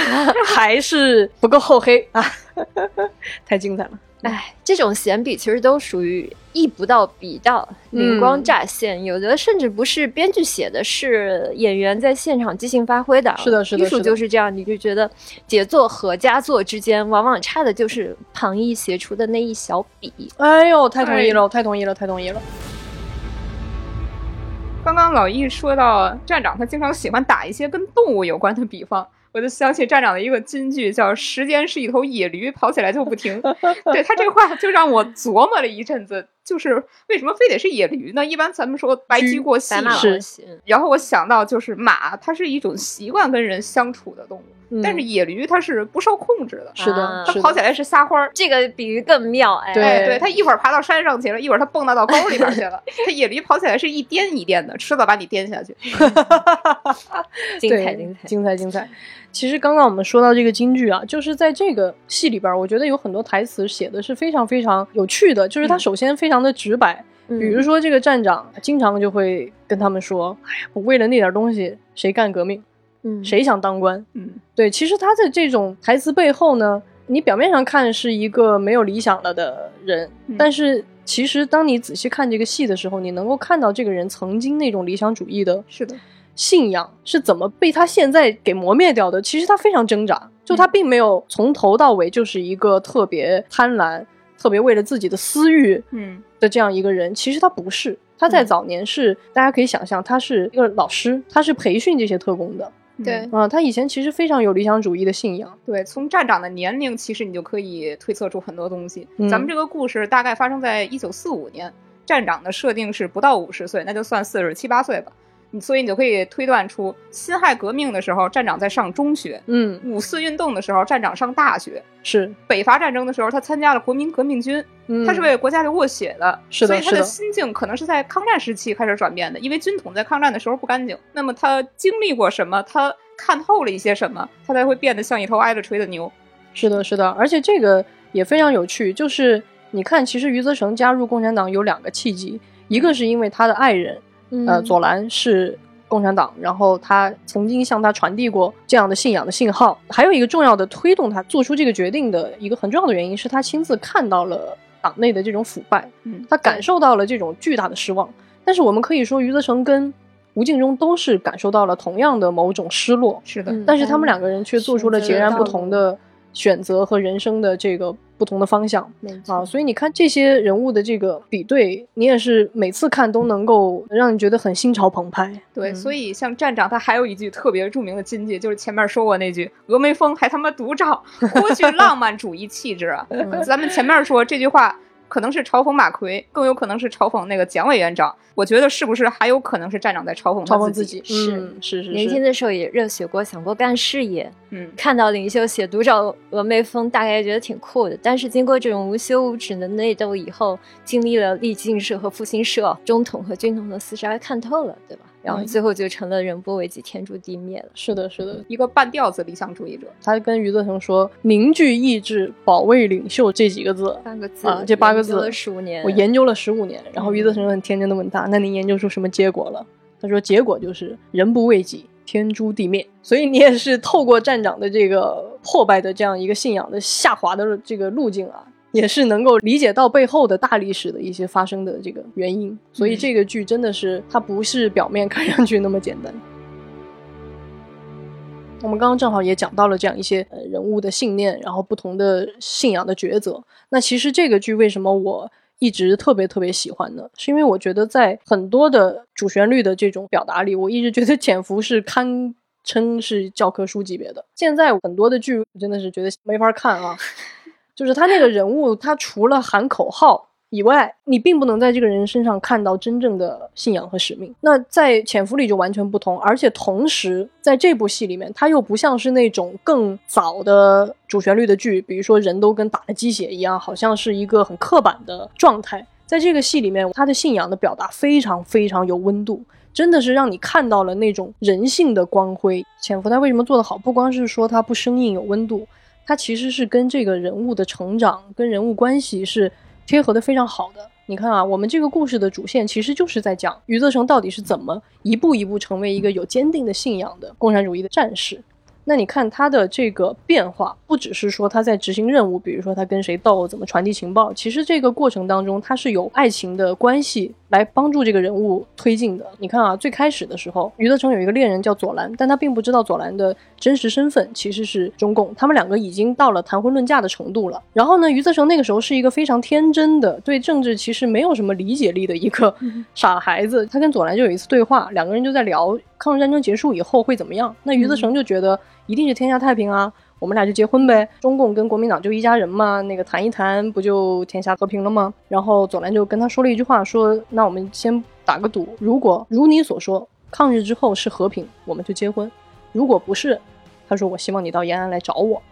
还是不够厚黑啊！太精彩了。哎，这种闲笔其实都属于意不到笔到，灵光乍现，有的甚至不是编剧写的，是演员在现场即兴发挥的。是的，是的，艺术就是这样，你就觉得杰作和佳作之间，往往差的就是旁逸写出的那一小笔。哎呦，太同意了，太同意了，太同意了。刚刚老易说到站长，他经常喜欢打一些跟动物有关的比方。我就想起站长的一个金句，叫“时间是一头野驴，跑起来就不停”。对他这话就让我琢磨了一阵子，就是为什么非得是野驴呢？一般咱们说白驹过隙嘛。然后我想到，就是马，它是一种习惯跟人相处的动物。但是野驴它是不受控制的，是的，它跑起来是撒欢儿。这个比喻更妙，哎，对，对，它一会儿爬到山上去了，一会儿它蹦跶到沟里边去了。它野驴跑起来是一颠一颠的，迟早把你颠下去。精彩，精彩，精彩，精彩。其实刚刚我们说到这个京剧啊，就是在这个戏里边，我觉得有很多台词写的是非常非常有趣的。就是它首先非常的直白，比如说这个站长经常就会跟他们说：“哎呀，我为了那点东西，谁干革命？”嗯，谁想当官？嗯，对，其实他在这种台词背后呢，你表面上看是一个没有理想了的人，但是其实当你仔细看这个戏的时候，你能够看到这个人曾经那种理想主义的，是的，信仰是怎么被他现在给磨灭掉的。其实他非常挣扎，就他并没有从头到尾就是一个特别贪婪、特别为了自己的私欲，嗯的这样一个人。其实他不是，他在早年是大家可以想象，他是一个老师，他是培训这些特工的。对啊，他以前其实非常有理想主义的信仰。对，从站长的年龄，其实你就可以推测出很多东西。咱们这个故事大概发生在一九四五年，站长的设定是不到五十岁，那就算四十七八岁吧。你所以你就可以推断出，辛亥革命的时候，站长在上中学；嗯，五四运动的时候，站长上大学；是，北伐战争的时候，他参加了国民革命军，嗯，他是为国家流过血的，是的所以他的心境可能是在抗战时期开始转变的，因为军统在抗战的时候不干净。那么他经历过什么？他看透了一些什么？他才会变得像一头挨着锤的牛。是的，是的，而且这个也非常有趣，就是你看，其实余则成加入共产党有两个契机，一个是因为他的爱人，呃，嗯。左蓝是共产党，然后他曾经向他传递过这样的信仰的信号，还有一个重要的推动他做出这个决定的一个很重要的原因是他亲自看到了党内的这种腐败，嗯，他感受到了这种巨大的失望。但是我们可以说，余则成跟吴敬中都是感受到了同样的某种失落，是的，嗯但是他们两个人却做出了截然不同的选择和人生的这个不同的方向啊，所以你看这些人物的这个比对，你也是每次看都能够让你觉得很心潮澎湃。对，嗯所以像站长他还有一句特别著名的金句，就是前面说过那句“峨眉峰还他妈独照，颇具浪漫主义气质啊”嗯咱们前面说这句话。可能是嘲讽马奎，更有可能是嘲讽那个蒋委员长。我觉得是不是还有可能是站长在嘲讽嘲讽自己，是嗯，是是年轻，的时候也热血过，想过干事业，嗯，看到领袖写独照峨眉峰，大概觉得挺酷的。但是经过这种无休无止的内斗以后，经历了立进社和复兴社、中统和军统的厮杀，看透了，对吧？然后嗯最后就成了人不为己，天诛地灭了。是的，是的。一个半吊子理想主义者。他跟余则成说：“凝聚意志，保卫领袖”这几个字，八个字啊这八个字十五年，我研究了十五年。然后余则成很天真的问他：“那您研究出什么结果了？”他说：“结果就是人不为己，天诛地灭。”所以你也是透过站长的这个破败的这样一个信仰的下滑的这个路径啊，也是能够理解到背后的大历史的一些发生的这个原因。所以嗯这个剧真的是它不是表面看上去那么简单。我们刚刚正好也讲到了这样一些呃人物的信念，然后不同的信仰的抉择。那其实这个剧为什么我一直特别特别喜欢呢？是因为我觉得在很多的主旋律的这种表达里，我一直觉得《潜伏》是堪称是教科书级别的。现在很多的剧真的是觉得没法看啊，就是他那个人物，他除了喊口号。以外，你并不能在这个人身上看到真正的信仰和使命。那在《潜伏》里就完全不同，而且同时在这部戏里面，他又不像是那种更早的主旋律的剧，比如说人都跟打了鸡血一样，好像是一个很刻板的状态。在这个戏里面，他的信仰的表达非常非常有温度，真的是让你看到了那种人性的光辉。潜伏他为什么做得好？不光是说他不生硬有温度，它其实是跟这个人物的成长、跟人物关系是贴合的非常好的。你看啊，我们这个故事的主线其实就是在讲余则成到底是怎么一步一步成为一个有坚定的信仰的共产主义的战士。那你看他的这个变化，不只是说他在执行任务，比如说他跟谁斗，怎么传递情报，其实这个过程当中，他是有爱情的关系来帮助这个人物推进的。你看啊，最开始的时候，余则成有一个恋人叫左蓝，但他并不知道左蓝的真实身份其实是中共，他们两个已经到了谈婚论嫁的程度了。然后呢，余则成那个时候是一个非常天真的，对政治其实没有什么理解力的一个傻孩子。他跟左蓝就有一次对话，两个人就在聊抗日战争结束以后会怎么样。那余则成就觉得一定是天下太平啊，我们俩就结婚呗。中共跟国民党就一家人嘛，那个谈一谈不就天下和平了吗？然后左蓝就跟他说了一句话，说那我们先打个赌，如果如你所说，抗日之后是和平，我们就结婚；如果不是，他说我希望你到延安来找我。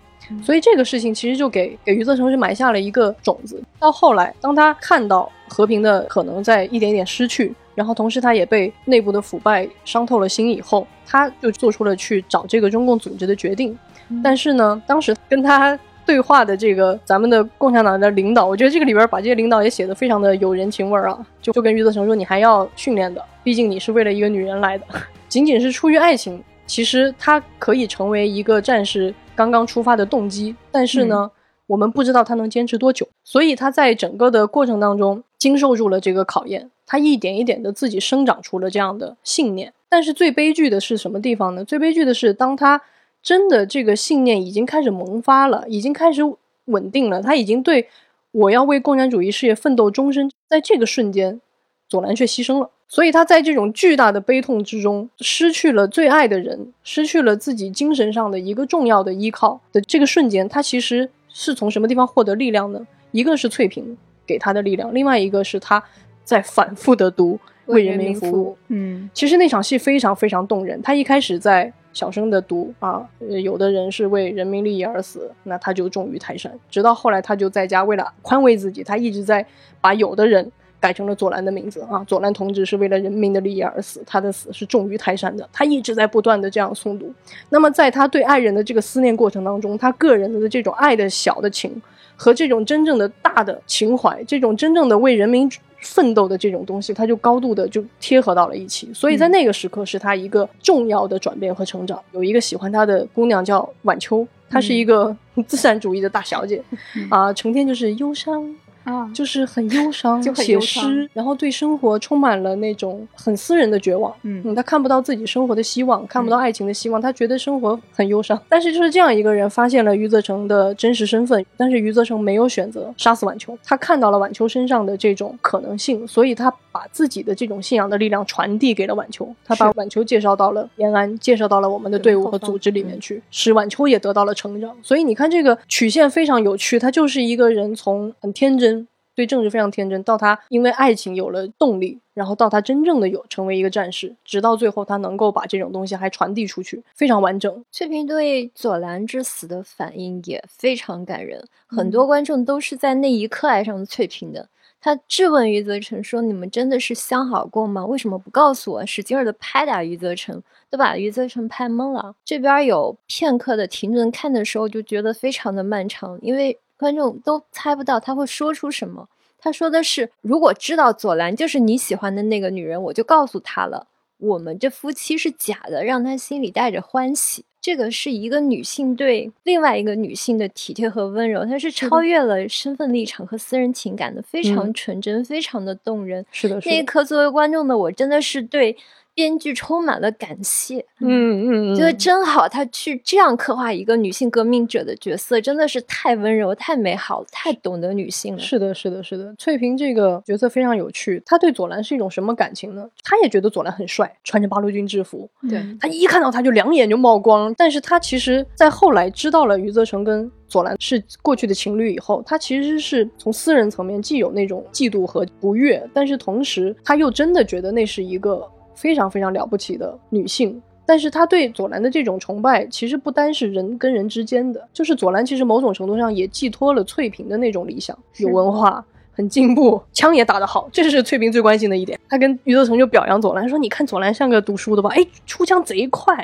所以这个事情其实就给给余则成是埋下了一个种子。到后来，当他看到和平的可能在一点一点失去，然后同时他也被内部的腐败伤透了心以后，他就做出了去找这个中共组织的决定。但是呢，当时跟他对话的这个咱们的共产党的领导，我觉得这个里边把这些领导也写得非常的有人情味儿啊，就就跟余则成说，你还要训练的，毕竟你是为了一个女人来的，仅仅是出于爱情，其实他可以成为一个战士刚刚出发的动机，但是呢。我们不知道他能坚持多久，所以他在整个的过程当中经受住了这个考验，他一点一点的自己生长出了这样的信念。但是最悲剧的是什么地方呢？最悲剧的是，当他真的这个信念已经开始萌发了，已经开始稳定了，他已经对我要为共产主义事业奋斗终身，在这个瞬间，左蓝却牺牲了。所以他在这种巨大的悲痛之中，失去了最爱的人，失去了自己精神上的一个重要的依靠的这个瞬间，他其实。是从什么地方获得力量呢？一个是翠萍给他的力量，另外一个是他在反复的读为人民服务。嗯其实那场戏非常非常动人。他一开始在小声的读啊，呃有的人是为人民利益而死，那他就重于泰山。直到后来，他就在家为了宽慰自己，他一直在把有的人改成了左蓝的名字啊。左蓝同志是为了人民的利益而死，他的死是重于泰山的。他一直在不断的这样诵读。那么在他对爱人的这个思念过程当中，他个人的这种爱的小的情。和这种真正的大的情怀，这种真正的为人民奋斗的这种东西，它就高度的就贴合到了一起。所以在那个时刻，是他一个重要的转变和成长。有一个喜欢他的姑娘叫晚秋，她是一个自然主义的大小姐，啊，成天就是忧伤。啊，就是很忧伤，写诗，然后对生活充满了那种很私人的绝望。嗯他看不到自己生活的希望，看不到爱情的希望，他觉得生活很忧伤。但是就是这样一个人发现了余则成的真实身份，但是余则成没有选择杀死晚秋，他看到了晚秋身上的这种可能性，所以他把自己的这种信仰的力量传递给了晚秋，他把晚秋介绍到了延安，介绍到了我们的队伍和组织里面去，使晚秋也得到了成长。所以你看这个曲线非常有趣，他就是一个人从很天真。对政治非常天真，到他因为爱情有了动力，然后到他真正的有成为一个战士，直到最后他能够把这种东西还传递出去，非常完整。翠萍对左蓝之死的反应也非常感人，很嗯多观众都是在那一刻爱上翠萍的。他质问余则成说：“你们真的是相好过吗？为什么不告诉我？”使劲儿的拍打余则成，都把余则成拍懵了。这边有片刻的停顿，看的时候就觉得非常的漫长，因为观众都猜不到他会说出什么。他说的是：“如果知道左蓝就是你喜欢的那个女人，我就告诉他了。我们这夫妻是假的，让他心里带着欢喜。”这个是一个女性对另外一个女性的体贴和温柔，它是超越了身份立场和私人情感的，非常嗯。纯真，非常的动人。是的，是的，那一刻，作为观众的我，真的是对编剧充满了感谢。嗯嗯嗯，觉得真好，他去这样刻画一个女性革命者的角色，真的是太温柔、太美好、太懂得女性了。是的，是的，是的。翠萍这个角色非常有趣，她对左蓝是一种什么感情呢？她也觉得左蓝很帅，穿着八路军制服，对，她一看到他就两眼就冒光。但是她其实，在后来知道了余则成跟左蓝是过去的情侣以后，她其实是从私人层面既有那种嫉妒和不悦，但是同时她又真的觉得那是一个非常非常了不起的女性。但是他对左蓝的这种崇拜，其实不单是人跟人之间的，就是左蓝其实某种程度上也寄托了翠萍的那种理想，有文化。很进步，枪也打得好，这是翠萍最关心的一点。他跟余则成就表扬左蓝说：“你看左蓝像个读书的吧？哎，出枪贼快。”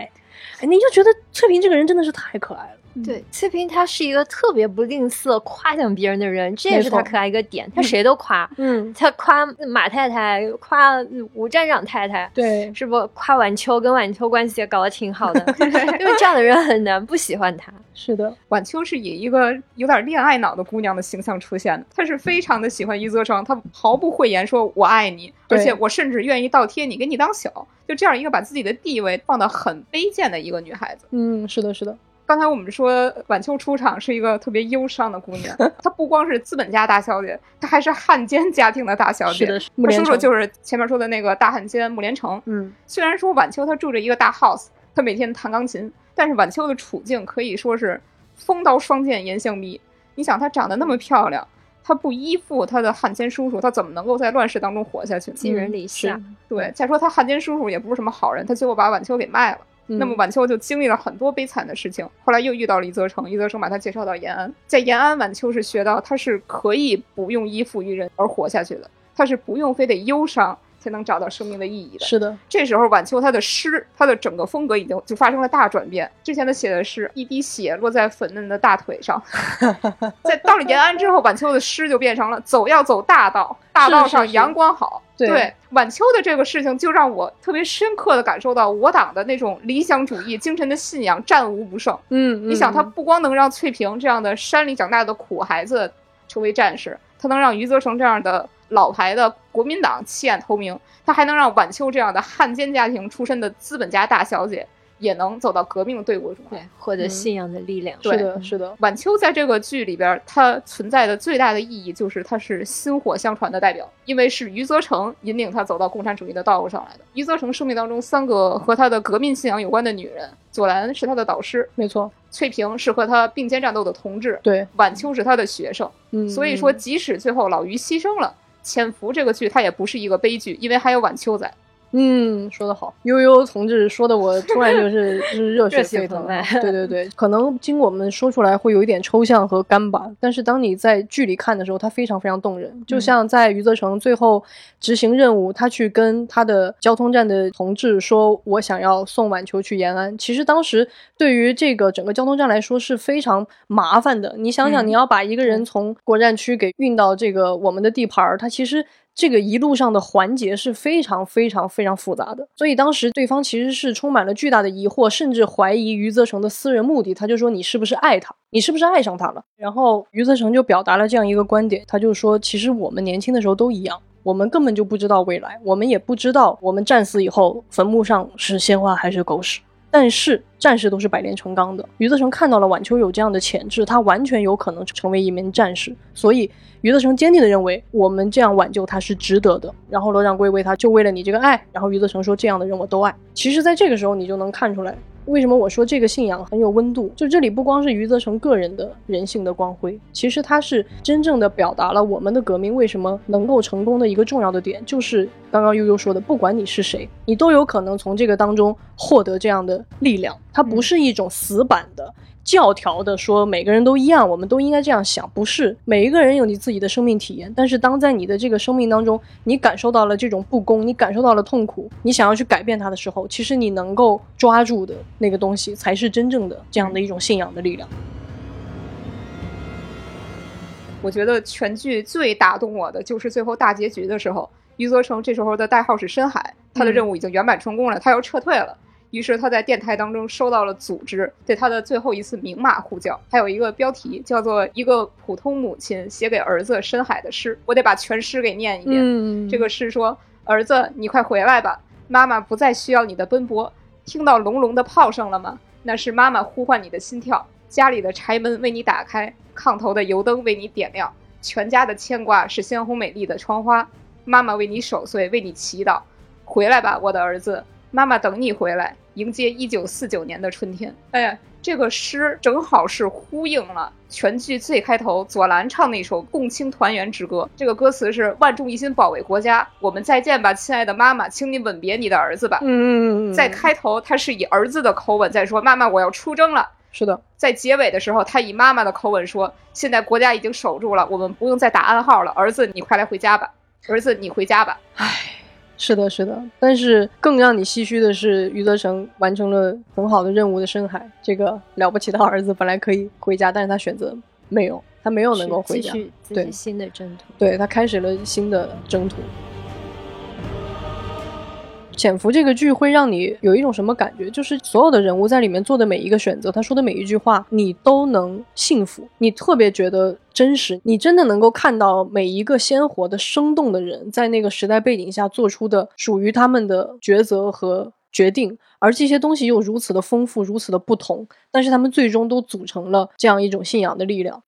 哎，你就觉得翠萍这个人真的是太可爱了。对，翠萍她是一个特别不吝啬夸奖别人的人，这也是她可爱一个点。她谁都夸，嗯，她夸马太太，夸吴站长太太，对，是不？夸晚秋跟晚秋关系也搞得挺好的，因为这样的人很难不喜欢她。是的，晚秋是以一个有点恋爱脑的姑娘的形象出现的，她是非常的喜欢余则成，她毫不讳言说“我爱你”，而且我甚至愿意倒贴你，给你当小，就这样一个把自己的地位放得很卑贱的一个女孩子。嗯，是的，是的，刚才我们说晚秋出场是一个特别忧伤的姑娘，她不光是资本家大小姐，她还是汉奸家庭的大小姐。是的，穆她叔叔就是前面说的那个大汉奸穆连成。嗯，虽然说晚秋她住着一个大 house，她每天弹钢琴，但是晚秋的处境可以说是风刀双剑严相逼。你想，她长得那么漂亮，她不依附她的汉奸叔叔，她怎么能够在乱世当中活下去呢？寄人篱下，对，再说她汉奸叔叔也不是什么好人，他最后把晚秋给卖了。那么嗯。晚秋就经历了很多悲惨的事情，后来又遇到了余则成，余则成把他介绍到延安，在延安，晚秋是学到他是可以不用依附于人而活下去的，他是不用非得忧伤才能找到生命的意义的。是的，这时候晚秋他的诗，他的整个风格已经就发生了大转变。之前他写的是一滴血落在粉嫩的大腿上，在到了延安之后，晚秋的诗就变成了走要走大道，大道上阳光好。对晚秋的这个事情，就让我特别深刻的感受到我党的那种理想主义精神的信仰战无不胜。嗯，你想，他嗯不光能让翠萍这样的山里长大的苦孩子成为战士，他能让余则成这样的老牌的国民党弃暗投明，他还能让晚秋这样的汉奸家庭出身的资本家大小姐也能走到革命队伍中来。对，获得嗯信仰的力量。是的，是的，晚秋在这个剧里边，它存在的最大的意义就是它是薪火相传的代表，因为是余则成引领他走到共产主义的道路上来的。余则成生命当中三个和他的革命信仰有关的女人，左蓝是他的导师，没错，翠萍是和他并肩战斗的同志，对，晚秋是他的学生。嗯，所以说，即使最后老于牺牲了，潜伏这个剧它也不是一个悲剧，因为还有晚秋在。嗯，说得好，悠悠同志说的，我突然就是 就是热血沸腾。对对对，可能经我们说出来会有一点抽象和干巴，但是当你在剧里看的时候，它非常非常动人。就像在余则成最后执行任务，他去跟他的交通站的同志说：“我想要送晚秋去延安。”其实当时对于这个整个交通站来说是非常麻烦的。你想想，嗯你要把一个人从国站区给运到这个我们的地盘儿，他其实。这个一路上的环节是非常非常非常复杂的，所以当时对方其实是充满了巨大的疑惑，甚至怀疑余则成的私人目的。他就说：“你是不是爱他？你是不是爱上他了？”然后余则成就表达了这样一个观点，他就说：“其实我们年轻的时候都一样，我们根本就不知道未来，我们也不知道我们战死以后坟墓上是鲜花还是狗屎。”但是战士都是百炼成钢的。余则成看到了晚秋有这样的潜质，他完全有可能成为一名战士，所以余则成坚定地认为我们这样挽救他是值得的。然后罗掌柜为他就为了你这个爱，然后余则成说这样的人我都爱。其实，在这个时候你就能看出来。为什么我说这个信仰很有温度？就这里不光是余则成个人的人性的光辉，其实他是真正的表达了我们的革命为什么能够成功的一个重要的点，就是刚刚悠悠说的，不管你是谁，你都有可能从这个当中获得这样的力量。它不是一种死板的。教条的说每个人都一样，我们都应该这样想，不是每一个人有你自己的生命体验。但是当在你的这个生命当中，你感受到了这种不公，你感受到了痛苦，你想要去改变它的时候，其实你能够抓住的那个东西，才是真正的这样的一种信仰的力量。我觉得全剧最打动我的就是最后大结局的时候，余则成这时候的代号是深海，他的任务已经圆满成功了，他要撤退了。于是他在电台当中收到了组织对他的最后一次明码呼叫，还有一个标题叫做《一个普通母亲写给儿子深海的诗》，我得把全诗给念一遍。嗯，这个诗说：“儿子，你快回来吧，妈妈不再需要你的奔波。听到隆隆的炮声了吗？那是妈妈呼唤你的心跳。家里的柴门为你打开，炕头的油灯为你点亮，全家的牵挂是鲜红美丽的窗花。妈妈为你守岁，为你祈祷。回来吧，我的儿子，妈妈等你回来，迎接一九四九年的春天。”哎呀，这个诗正好是呼应了全剧最开头左蓝唱那首《共青团员之歌》。这个歌词是“万众一心保卫国家，我们再见吧，亲爱的妈妈，请你吻别你的儿子吧。”嗯嗯嗯嗯，在开头，他是以儿子的口吻在说：“妈妈，我要出征了。”是的，在结尾的时候，他以妈妈的口吻说：“现在国家已经守住了，我们不用再打暗号了。儿子，你快来回家吧。儿子，你回家吧。”是的，是的，但是更让你唏嘘的是，余则成完成了很好的任务的深海，这个了不起的儿子本来可以回家，但是他选择没有，他没有能够回家，继续新的征途。对他开始了新的征途。潜伏这个剧会让你有一种什么感觉？就是所有的人物在里面做的每一个选择，他说的每一句话，你都能幸福，你特别觉得真实，你真的能够看到每一个鲜活的、生动的人在那个时代背景下做出的属于他们的抉择和决定，而这些东西又如此的丰富、如此的不同，但是他们最终都组成了这样一种信仰的力量。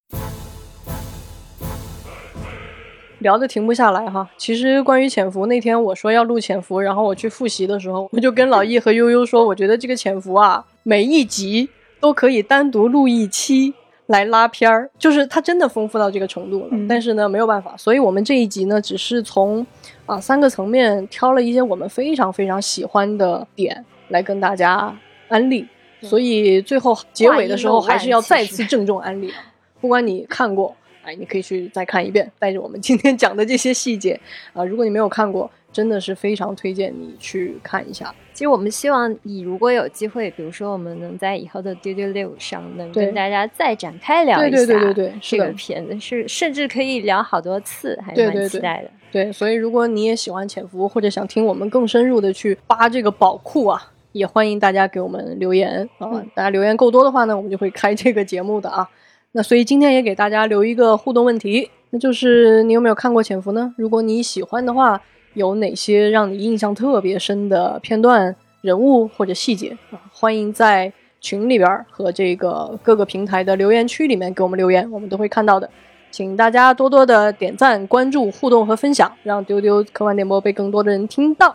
聊的停不下来哈。其实关于潜伏那天我说要录潜伏，然后我去复习的时候，我就跟老易和悠悠说，我觉得这个潜伏啊，每一集都可以单独录一期来拉片儿，就是它真的丰富到这个程度了。嗯但是呢，没有办法，所以我们这一集呢，只是从啊三个层面挑了一些我们非常非常喜欢的点来跟大家安利。所以最后结尾的时候，还是要再次郑重安利啊！不管你看过，哎，你可以去再看一遍，带着我们今天讲的这些细节啊、如果你没有看过，真的是非常推荐你去看一下。其实我们希望你如果有机会，比如说我们能在以后的丢丢六上能跟大家再展开聊一下对对对对对是个片子，是甚至可以聊好多次，还蛮对对对期待的。对，所以如果你也喜欢潜伏，或者想听我们更深入的去扒这个宝库啊，也欢迎大家给我们留言啊。嗯大家留言够多的话呢，我们就会开这个节目的啊。那所以今天也给大家留一个互动问题，那就是你有没有看过《潜伏》呢？如果你喜欢的话，有哪些让你印象特别深的片段、人物或者细节啊？欢迎在群里边儿和这个各个平台的留言区里面给我们留言，我们都会看到的。请大家多多的点赞、关注、互动和分享，让丢丢科幻电波被更多的人听到。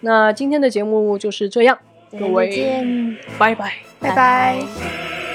那今天的节目就是这样，各再位见，拜拜。拜拜拜拜